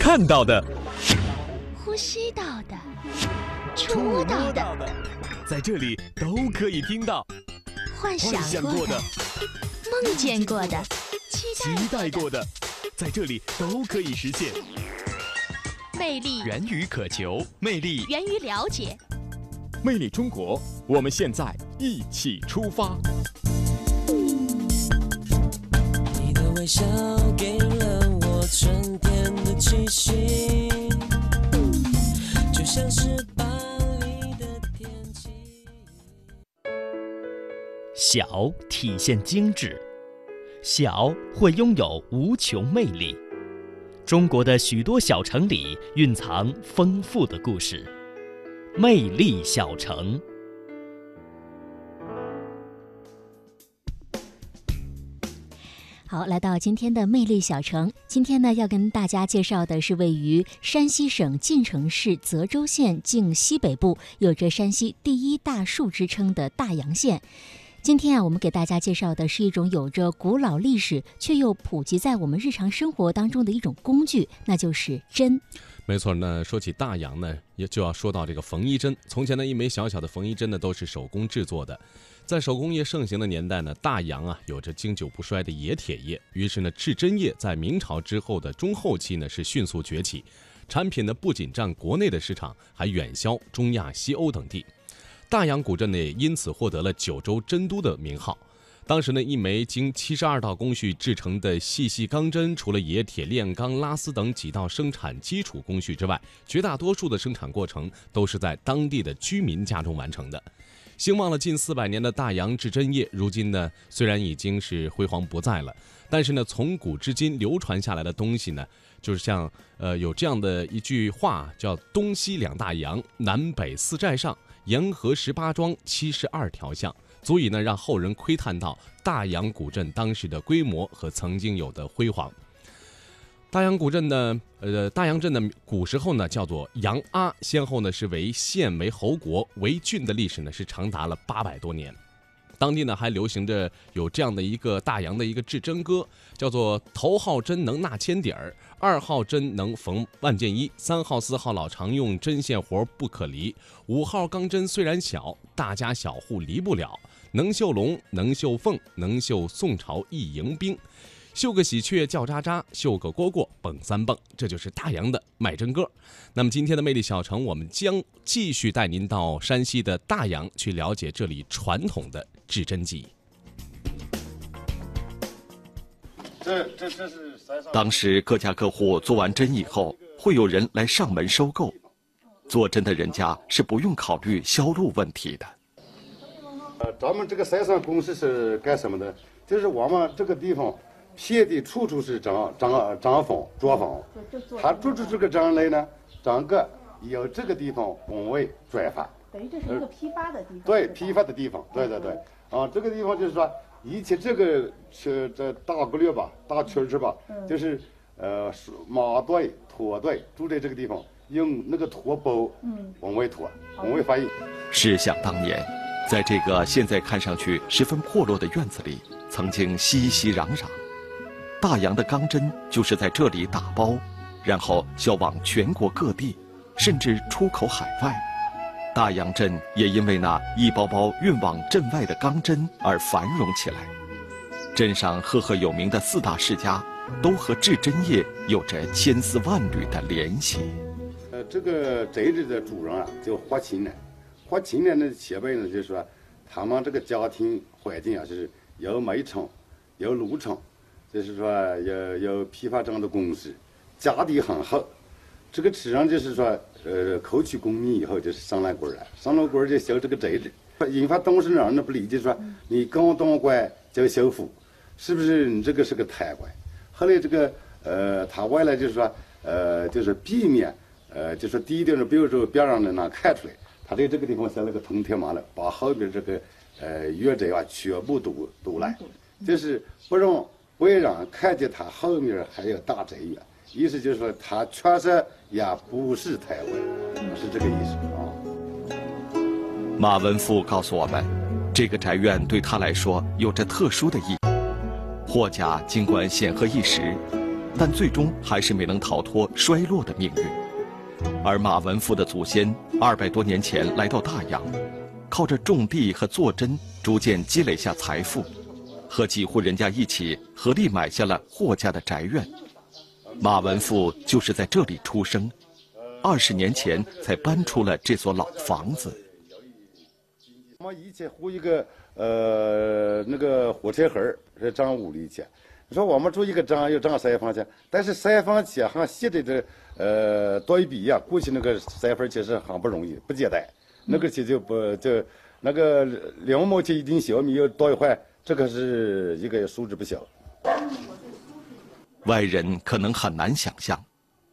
看到的，呼吸到的，触摸到的，在这里都可以听到。幻想过的，梦见过的，期待过的，在这里都可以实现。魅力源于渴求，魅力源于了解。魅力中国，我们现在一起出发。微笑给了我春天的气息，就像是巴黎的天气。小体现精致，小会拥有无穷魅力。中国的许多小城里蕴藏丰富的故事。魅力小城。好，来到今天的魅力小城。今天呢，要跟大家介绍的是位于山西省晋城市泽州县境西北部，有着山西第一大树之称的大洋县。今天啊，我们给大家介绍的是一种有着古老历史却又普及在我们日常生活当中的一种工具，那就是针。没错，那说起大洋呢，也就要说到这个缝衣针。从前呢，一枚小小的缝衣针呢，都是手工制作的。在手工业盛行的年代呢，大洋啊有着经久不衰的冶铁业。于是呢，制针业在明朝之后的中后期呢，是迅速崛起。产品呢，不仅占国内的市场，还远销中亚、西欧等地。大洋古镇呢，也因此获得了九州针都的名号。当时呢，一枚经七十二道工序制成的细细钢针，除了冶铁、炼钢、拉丝等几道生产基础工序之外，绝大多数的生产过程都是在当地的居民家中完成的。兴旺了近四百年的大洋制针业，如今呢，虽然已经是辉煌不再了，但是呢，从古至今流传下来的东西呢，就是像呃有这样的一句话，叫“东西两大洋，南北四寨上，沿河十八庄，七十二条巷”。足以呢让后人窥探到大洋古镇当时的规模和曾经有的辉煌。大洋古镇呢，呃，大洋镇呢，古时候呢叫做杨阿，先后呢是为县、为侯国、为郡的历史呢是长达了八百多年。当地呢还流行着有这样的一个大洋的一个制针歌，叫做头号针能纳千底儿，二号针能缝万件衣，三号四号老常用，针线活不可离。五号钢针虽然小，大家小户离不了。能绣龙，能绣凤，能绣宋朝一迎宾，绣个喜鹊叫喳喳，绣个蝈蝈蹦三蹦，这就是大洋的卖针歌。那么今天的魅力小城，我们将继续带您到山西的大洋去了解这里传统的制针技艺。这这这是当时各家各户做完针以后，会有人来上门收购。做针的人家是不用考虑销路问题的。呃，咱们这个筛算公司是干什么的？就是我们这个地方，遍地处处是针针针坊作坊。他做出这个针来呢，整个有这个地方工位转发。等于这是一个批发的地方。对，批发的地方。对对对。啊，这个地方就是说，以前这个是这大个略吧，大圈是吧，就是呃马队、驼队住在这个地方，用那个驼包往外驮，往外翻译。试想当年。在这个现在看上去十分破落的院子里，曾经熙熙攘攘。大洋的钢针就是在这里打包，然后销往全国各地，甚至出口海外。大洋镇也因为那一包包运往镇外的钢针而繁荣起来。镇上赫赫有名的四大世家，都和制针业有着千丝万缕的联系。呃，这个宅子的主人啊，叫花青呢。花青年的前辈呢，就是说，他们这个家庭环境啊，就是有煤厂，有炉厂，就是说有有批发针的公司，家底很厚。这个吃上就是说，呃，考取功名以后就是上了官了，上了官就修这个宅子。引发当事人呢不理解，说你刚当官就修复，是不是你这个是个贪官？后来这个呃，他为了就是说，呃，就是避免呃，就是低调的，比如说别让人能看出来。他在这个地方修了个通天马了，把后边这个呃院子啊全部堵堵了，就是不让外人看见他后面还有大宅院，意思就是说他确实也不是台湾，是这个意思啊。马文富告诉我们，这个宅院对他来说有着特殊的意义。霍家尽管显赫一时，但最终还是没能逃脱衰落的命运。而马文富的祖先二百多年前来到大洋，靠着种地和做针，逐渐积累下财富，和几户人家一起合力买下了霍家的宅院。马文富就是在这里出生，二十年前才搬出了这所老房子。我们以前糊一个呃那个火柴盒儿是涨五厘钱，你说我们住一个涨要涨三分钱，但是三分钱和现在的呃对比呀，过去那个三分钱是很不容易，不简单，那个钱就不就那个两毛钱一斤小米要多一块，这个是一个数值不小。外人可能很难想象，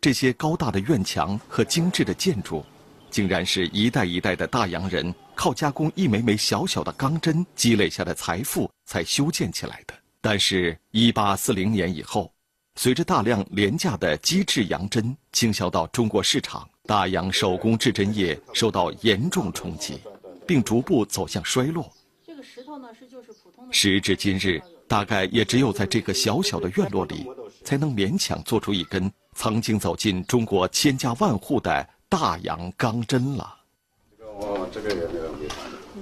这些高大的院墙和精致的建筑，竟然是一代一代的大洋人靠加工一枚枚小小的钢针积累下的财富才修建起来的。但是，1840年以后，随着大量廉价的机制洋针倾销到中国市场，大洋手工制针业受到严重冲击，并逐步走向衰落。这个石头呢是就是。时至今日，大概也只有在这个小小的院落里，才能勉强做出一根曾经走进中国千家万户的大洋钢针了。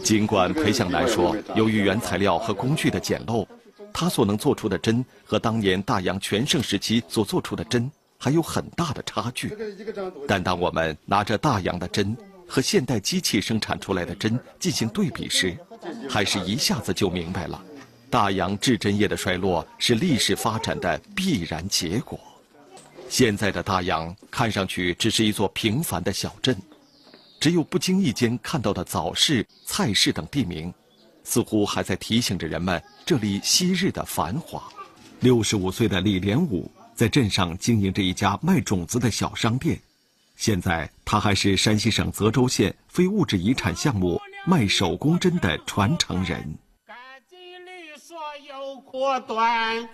尽管裴向南说，由于原材料和工具的简陋，他所能做出的针和当年大洋全盛时期所做出的针还有很大的差距。但当我们拿着大洋的针和现代机器生产出来的针进行对比时，还是一下子就明白了，大洋制针业的衰落是历史发展的必然结果。现在的大洋看上去只是一座平凡的小镇，只有不经意间看到的早市、菜市等地名，似乎还在提醒着人们这里昔日的繁华。六十五岁的李连武在镇上经营着一家卖种子的小商店，现在他还是山西省泽州县非物质遗产项目卖手工针的传承人。干净利索又果断，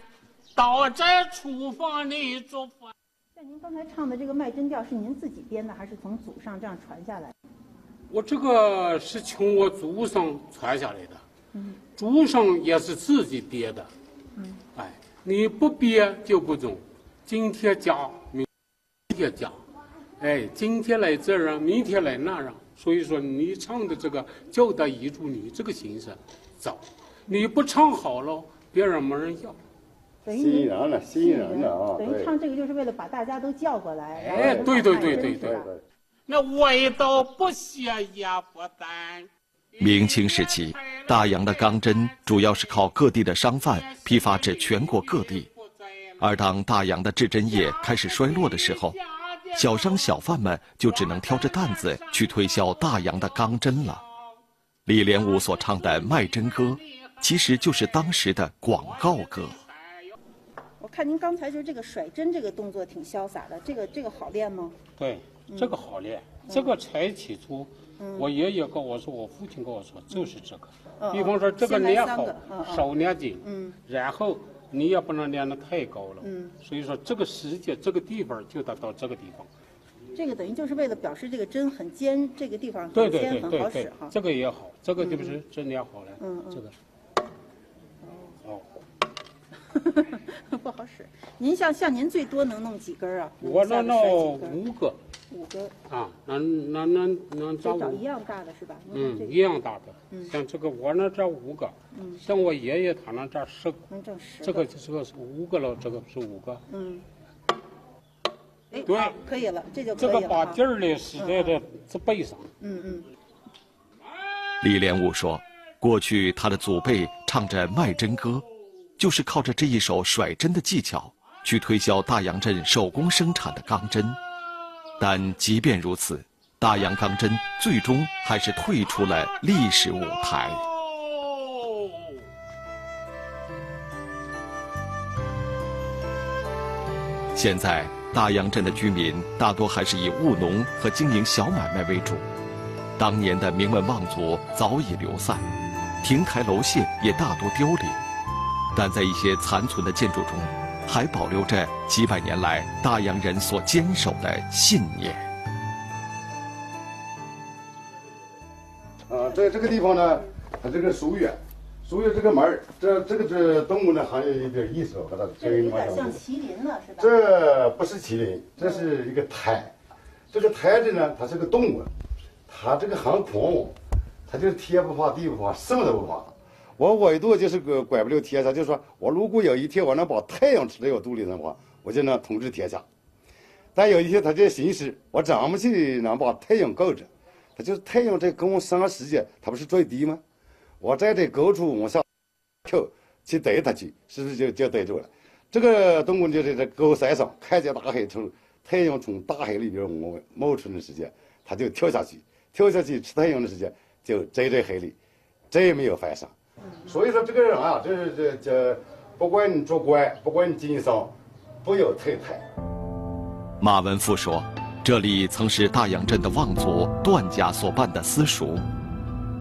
到这厨房里做饭。像您刚才唱的这个卖针调是您自己编的，还是从祖上这样传下来？我这个是从我祖上传下来的，嗯祖上也是自己编的。嗯，哎，你不编就不中，今天讲，明天讲，哎，今天来这啊，明天来那样。所以说，你唱的这个就得依住你这个形式走，你不唱好了，别人没人要。等于吸引人了，吸引人了啊！等于唱这个就是为了把大家都叫过来。哎，让对对对对对，那味道不咸也不淡。明清时期，大洋的钢针主要是靠各地的商贩批发至全国各地。而当大洋的制针业开始衰落的时候，小商小贩们就只能挑着担子去推销大洋的钢针了。李连武所唱的卖针歌，其实就是当时的广告歌。我看您刚才就是这个甩针这个动作挺潇洒的，这个这个好练吗？对，这个好练。这个才起初，嗯我爷爷跟我说，我父亲跟我说，就是这个。嗯比方说这个练好手练紧，嗯然后你也不能练得太高了。嗯所以说这个时间这个地方就得到这个地方。这个等于就是为了表示这个针很尖，这个地方很尖很好使哈，。这个也好，这个就是针练好了。嗯嗯这个。哦，不好使。您像像您最多能弄几根儿啊？我那那弄五个五根，啊，那那那那找五找一样大的是吧？嗯，一样大的。嗯像这个我那这五个，嗯像我爷爷他那这十个，能挣十这个这个是五个了，这个是五个。嗯。哎，对可以了，这就可这个以了哈把劲儿呢使在这这背上。嗯嗯。李连武说，过去他的祖辈唱着卖针歌，就是靠着这一手甩针的技巧，去推销大洋镇手工生产的钢针。但即便如此，大洋钢针最终还是退出了历史舞台。现在，大洋镇的居民大多还是以务农和经营小买卖为主。当年的名门望族早已流散，亭台楼榭也大多凋零，但在一些残存的建筑中，还保留着几百年来大洋人所坚守的信念。啊，在这个地方呢，它这个书院，所以这个门儿，这这个这动物呢，还有一点意思，我把它这个有给你们讲讲。点像麒麟了，是吧？这不是麒麟，这是一个胎。这个胎子呢，它是个动物，它这个很狂妄，它就是天不怕地不怕，什么都不怕。我唯独就是个管不了天下，就是说我如果有一天我能把太阳吃在我肚里的话，我就能统治天下。但有一天他这心思，我怎么去能把太阳够着？他就是太阳在跟我上时间，它不是最低吗？我在这高处往下跳去逮它去，是不是就就逮住了？这个动物就在这高山上看见大海从太阳从大海里边冒冒出的时间，它就跳下去，跳下去吃太阳的时间就栽在海里，再也没有翻上。所以说这个人啊，这这这，不管你做官，不管你经商，不要太贪。马文富说：“这里曾是大洋镇的望族段家所办的私塾，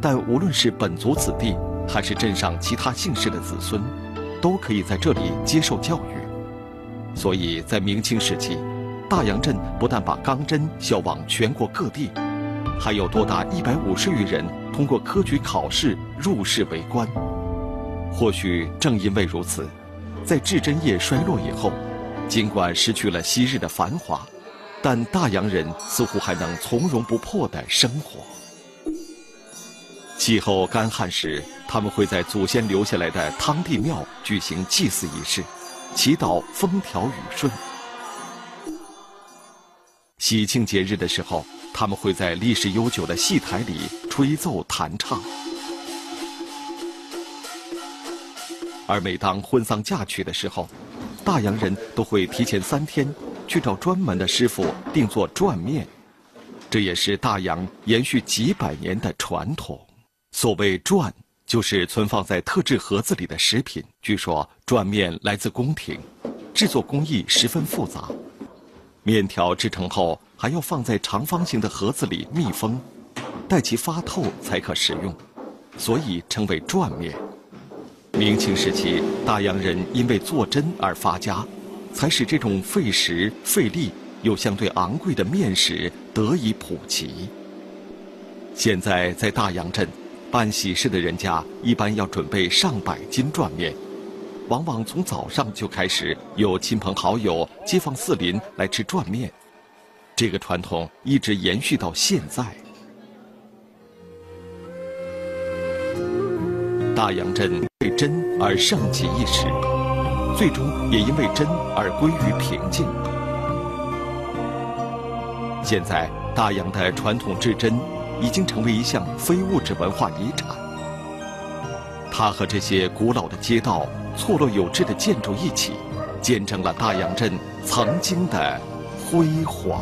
但无论是本族子弟，还是镇上其他姓氏的子孙，都可以在这里接受教育。所以在明清时期，大洋镇不但把钢针销往全国各地，还有多达一百五十余人通过科举考试入仕为官。或许正因为如此，在至真业衰落以后。”尽管失去了昔日的繁华，但大洋人似乎还能从容不迫地生活。气候干旱时，他们会在祖先留下来的汤地庙举行祭祀仪式，祈祷风调雨顺。喜庆节日的时候，他们会在历史悠久的戏台里吹奏弹唱。而每当婚丧嫁娶的时候，大洋人都会提前三天去找专门的师傅定做转面，这也是大洋延续几百年的传统。所谓转，就是存放在特制盒子里的食品。据说转面来自宫廷，制作工艺十分复杂，面条制成后还要放在长方形的盒子里密封，待其发透才可食用，所以称为转面。明清时期，大洋人因为做针而发家，才使这种费时费力又相对昂贵的面食得以普及。现在在大洋镇，办喜事的人家一般要准备上百斤转面，往往从早上就开始有亲朋好友、街坊四邻来吃转面，这个传统一直延续到现在。大洋镇为真而盛极一时，最终也因为真而归于平静。现在，大洋的传统制真已经成为一项非物质文化遗产。它和这些古老的街道、错落有致的建筑一起，见证了大洋镇曾经的辉煌。